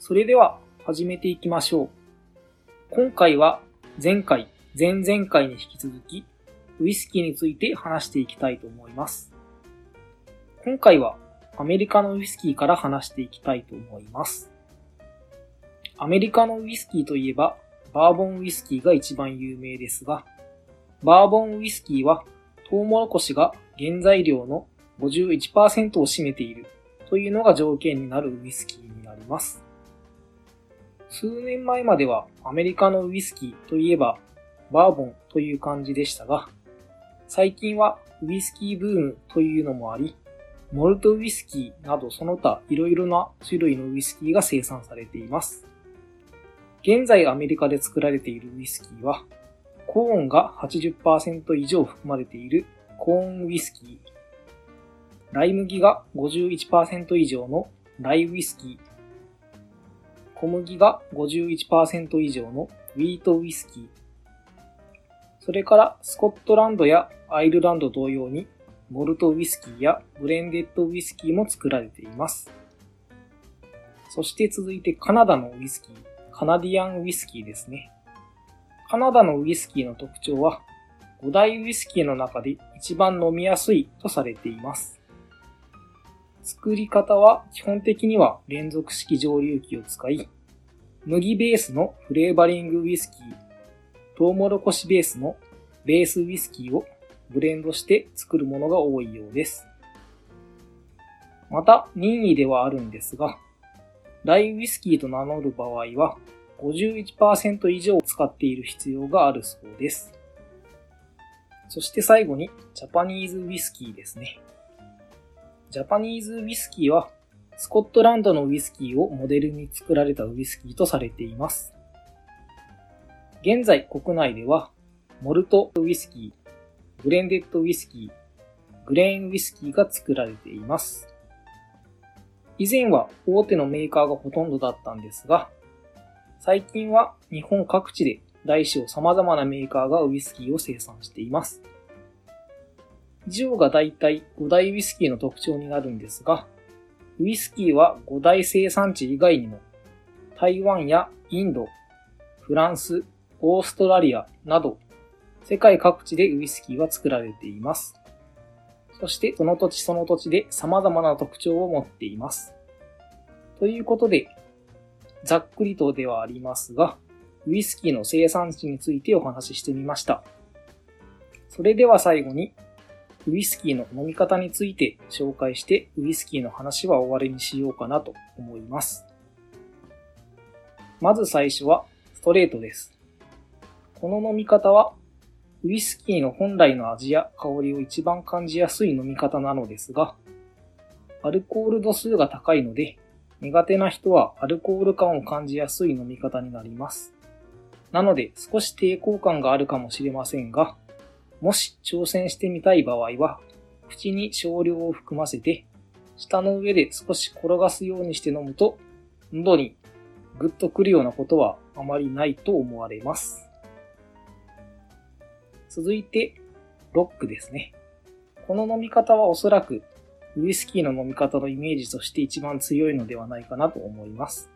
それでは始めていきましょう。今回は前回、前々回に引き続き、ウイスキーについて話していきたいと思います。今回はアメリカのウイスキーから話していきたいと思います。アメリカのウイスキーといえば、バーボンウイスキーが一番有名ですが、バーボンウイスキーはトウモロコシが原材料の51%を占めているというのが条件になるウイスキーになります。数年前まではアメリカのウイスキーといえばバーボンという感じでしたが、最近はウイスキーブームというのもあり、モルトウイスキーなどその他いろいろな種類のウイスキーが生産されています。現在アメリカで作られているウイスキーは、コーンが80%以上含まれているコーンウイスキー、ライ麦が51%以上のライウイスキー、小麦が51%以上のウィートウイスキー。それからスコットランドやアイルランド同様にモルトウイスキーやブレンデッドウイスキーも作られています。そして続いてカナダのウイスキー、カナディアンウイスキーですね。カナダのウイスキーの特徴は5大ウイスキーの中で一番飲みやすいとされています。作り方は基本的には連続式蒸留機を使い、麦ベースのフレーバリングウイスキー、トウモロコシベースのベースウイスキーをブレンドして作るものが多いようです。また任意ではあるんですが、ライウイスキーと名乗る場合は51%以上使っている必要があるそうです。そして最後にジャパニーズウイスキーですね。ジャパニーズウイスキーは、スコットランドのウイスキーをモデルに作られたウイスキーとされています。現在国内では、モルトウイスキー、ブレンデッドウイスキー、グレーンウイスキーが作られています。以前は大手のメーカーがほとんどだったんですが、最近は日本各地で大小様々なメーカーがウイスキーを生産しています。以上が大体5大ウイスキーの特徴になるんですが、ウイスキーは5大生産地以外にも、台湾やインド、フランス、オーストラリアなど、世界各地でウイスキーは作られています。そしてその土地その土地で様々な特徴を持っています。ということで、ざっくりとではありますが、ウイスキーの生産地についてお話ししてみました。それでは最後に、ウイスキーの飲み方について紹介してウイスキーの話は終わりにしようかなと思います。まず最初はストレートです。この飲み方はウイスキーの本来の味や香りを一番感じやすい飲み方なのですが、アルコール度数が高いので苦手な人はアルコール感を感じやすい飲み方になります。なので少し抵抗感があるかもしれませんが、もし挑戦してみたい場合は、口に少量を含ませて、舌の上で少し転がすようにして飲むと、喉にグッとくるようなことはあまりないと思われます。続いて、ロックですね。この飲み方はおそらく、ウイスキーの飲み方のイメージとして一番強いのではないかなと思います。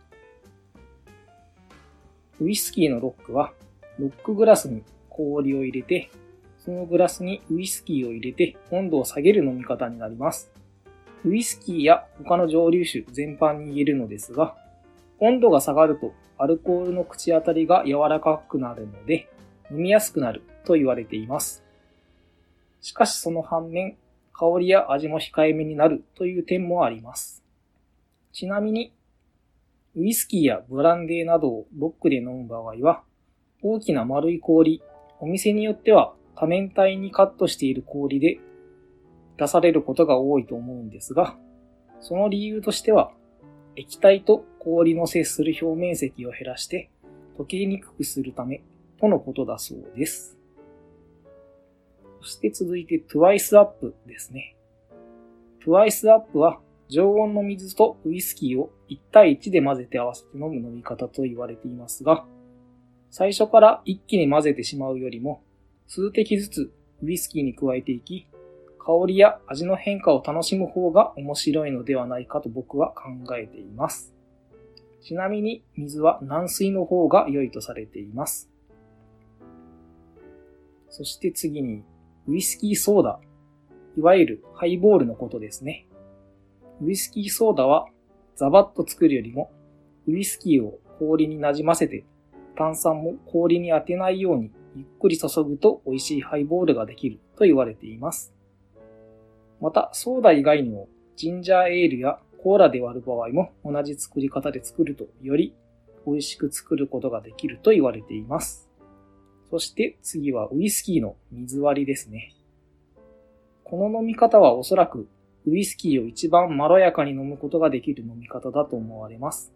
ウイスキーのロックは、ロックグラスに氷を入れて、そのグラスにウイスキーを入れて温度を下げる飲み方になります。ウイスキーや他の蒸留酒全般に言えるのですが、温度が下がるとアルコールの口当たりが柔らかくなるので、飲みやすくなると言われています。しかしその反面、香りや味も控えめになるという点もあります。ちなみに、ウイスキーやブランデーなどをロックで飲む場合は、大きな丸い氷、お店によっては多面体にカットしている氷で出されることが多いと思うんですが、その理由としては、液体と氷の接する表面積を減らして溶けにくくするためとのことだそうです。そして続いて Twice Up ですね。Twice Up は常温の水とウイスキーを1対1で混ぜて合わせて飲む飲み方と言われていますが、最初から一気に混ぜてしまうよりも、数滴ずつウイスキーに加えていき、香りや味の変化を楽しむ方が面白いのではないかと僕は考えています。ちなみに水は軟水の方が良いとされています。そして次に、ウイスキーソーダ。いわゆるハイボールのことですね。ウイスキーソーダはザバッと作るよりも、ウイスキーを氷になじませて、炭酸も氷に当てないようにゆっくり注ぐと美味しいハイボールができると言われています。また、ソーダ以外にも、ジンジャーエールやコーラで割る場合も同じ作り方で作るとより美味しく作ることができると言われています。そして次はウイスキーの水割りですね。この飲み方はおそらくウイスキーを一番まろやかに飲むことができる飲み方だと思われます。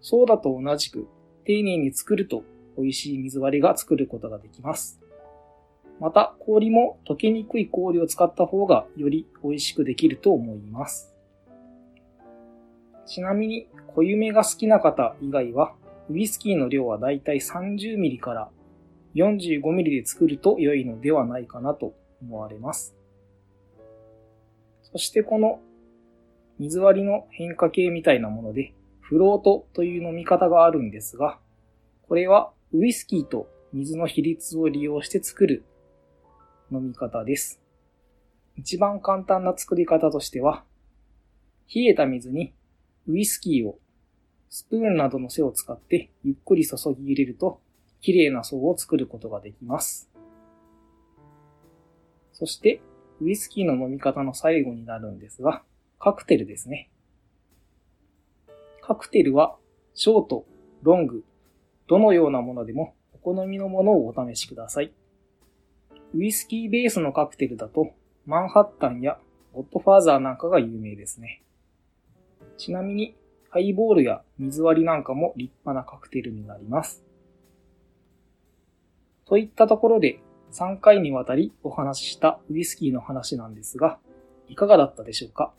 ソーダと同じく丁寧に作ると美味しい水割りが作ることができます。また氷も溶けにくい氷を使った方がより美味しくできると思います。ちなみに濃ゆめが好きな方以外はウイスキーの量はだいたい 30ml から 45ml で作ると良いのではないかなと思われます。そしてこの水割りの変化系みたいなもので、フロートという飲み方があるんですが、これはウイスキーと水の比率を利用して作る飲み方です。一番簡単な作り方としては、冷えた水にウイスキーをスプーンなどの背を使ってゆっくり注ぎ入れると綺麗な層を作ることができます。そしてウイスキーの飲み方の最後になるんですが、カクテルですね。カクテルは、ショート、ロング、どのようなものでもお好みのものをお試しください。ウイスキーベースのカクテルだと、マンハッタンやゴッドファーザーなんかが有名ですね。ちなみに、ハイボールや水割りなんかも立派なカクテルになります。といったところで、3回にわたりお話ししたウイスキーの話なんですが、いかがだったでしょうか？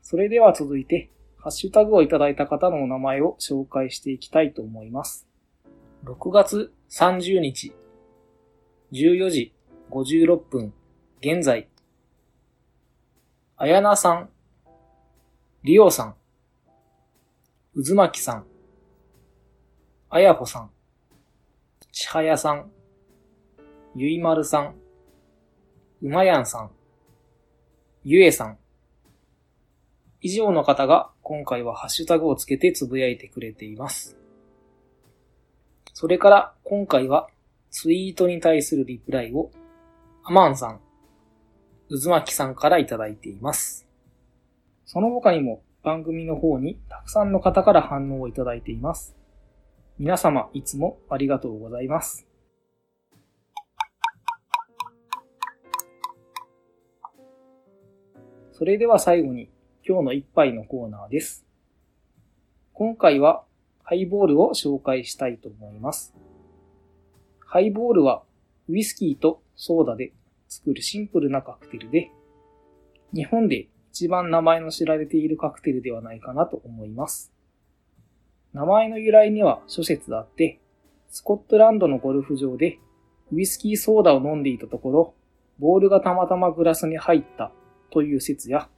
それでは続いて、ハッシュタグをいただいた方のお名前を紹介していきたいと思います。6月30日、14時56分、現在、あやなさん、りおさん、うずまきさん、あやほさん、ちはやさん、ゆいまるさん、うまやんさん、ゆえさん。以上の方が今回はハッシュタグをつけてつぶやいてくれています。それから今回はツイートに対するリプライをアマンさん、うずまきさんからいただいています。その他にも番組の方にたくさんの方から反応をいただいています。皆様いつもありがとうございます。それでは最後に今日の一杯のコーナーです。今回はハイボールを紹介したいと思います。ハイボールはウイスキーとソーダで作るシンプルなカクテルで、日本で一番名前の知られているカクテルではないかなと思います。名前の由来には諸説あって、スコットランドのゴルフ場でウイスキーソーダを飲んでいたところ、ボールがたまたまグラスに入ったという説や、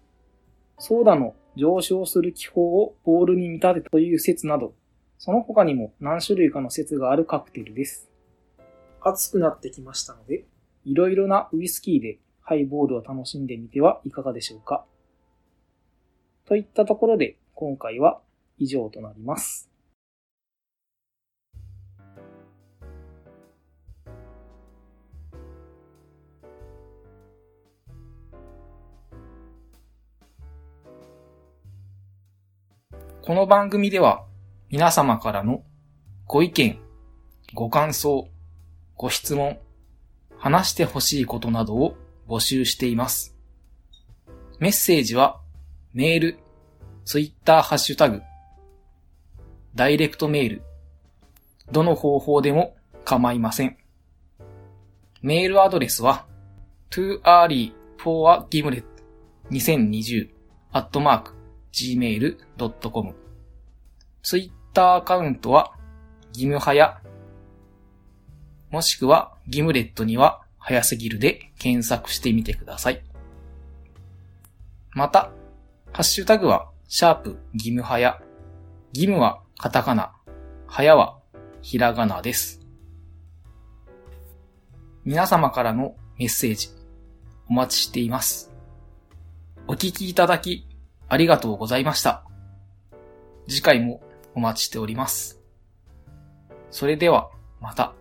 ソーダの上昇する気泡をボールに見立てという説など、その他にも何種類かの説があるカクテルです。暑くなってきましたので、いろいろなウイスキーでハイボールを楽しんでみてはいかがでしょうか。といったところで今回は以上となります。この番組では皆様からのご意見、ご感想、ご質問、話してほしいことなどを募集しています。メッセージはメール、ツイッターハッシュタグ、ダイレクトメール、どの方法でも構いません。メールアドレスは too early for a gimlet 2020 at mark gmail.com ツイッターアカウントはギムハヤもしくはギムレットには早すぎるで検索してみてください。また、ハッシュタグはシャープギムハヤギムはカタカナ、ハヤはひらがなです。皆様からのメッセージお待ちしています。お聞きいただきありがとうございました。次回もお待ちしております。それではまた。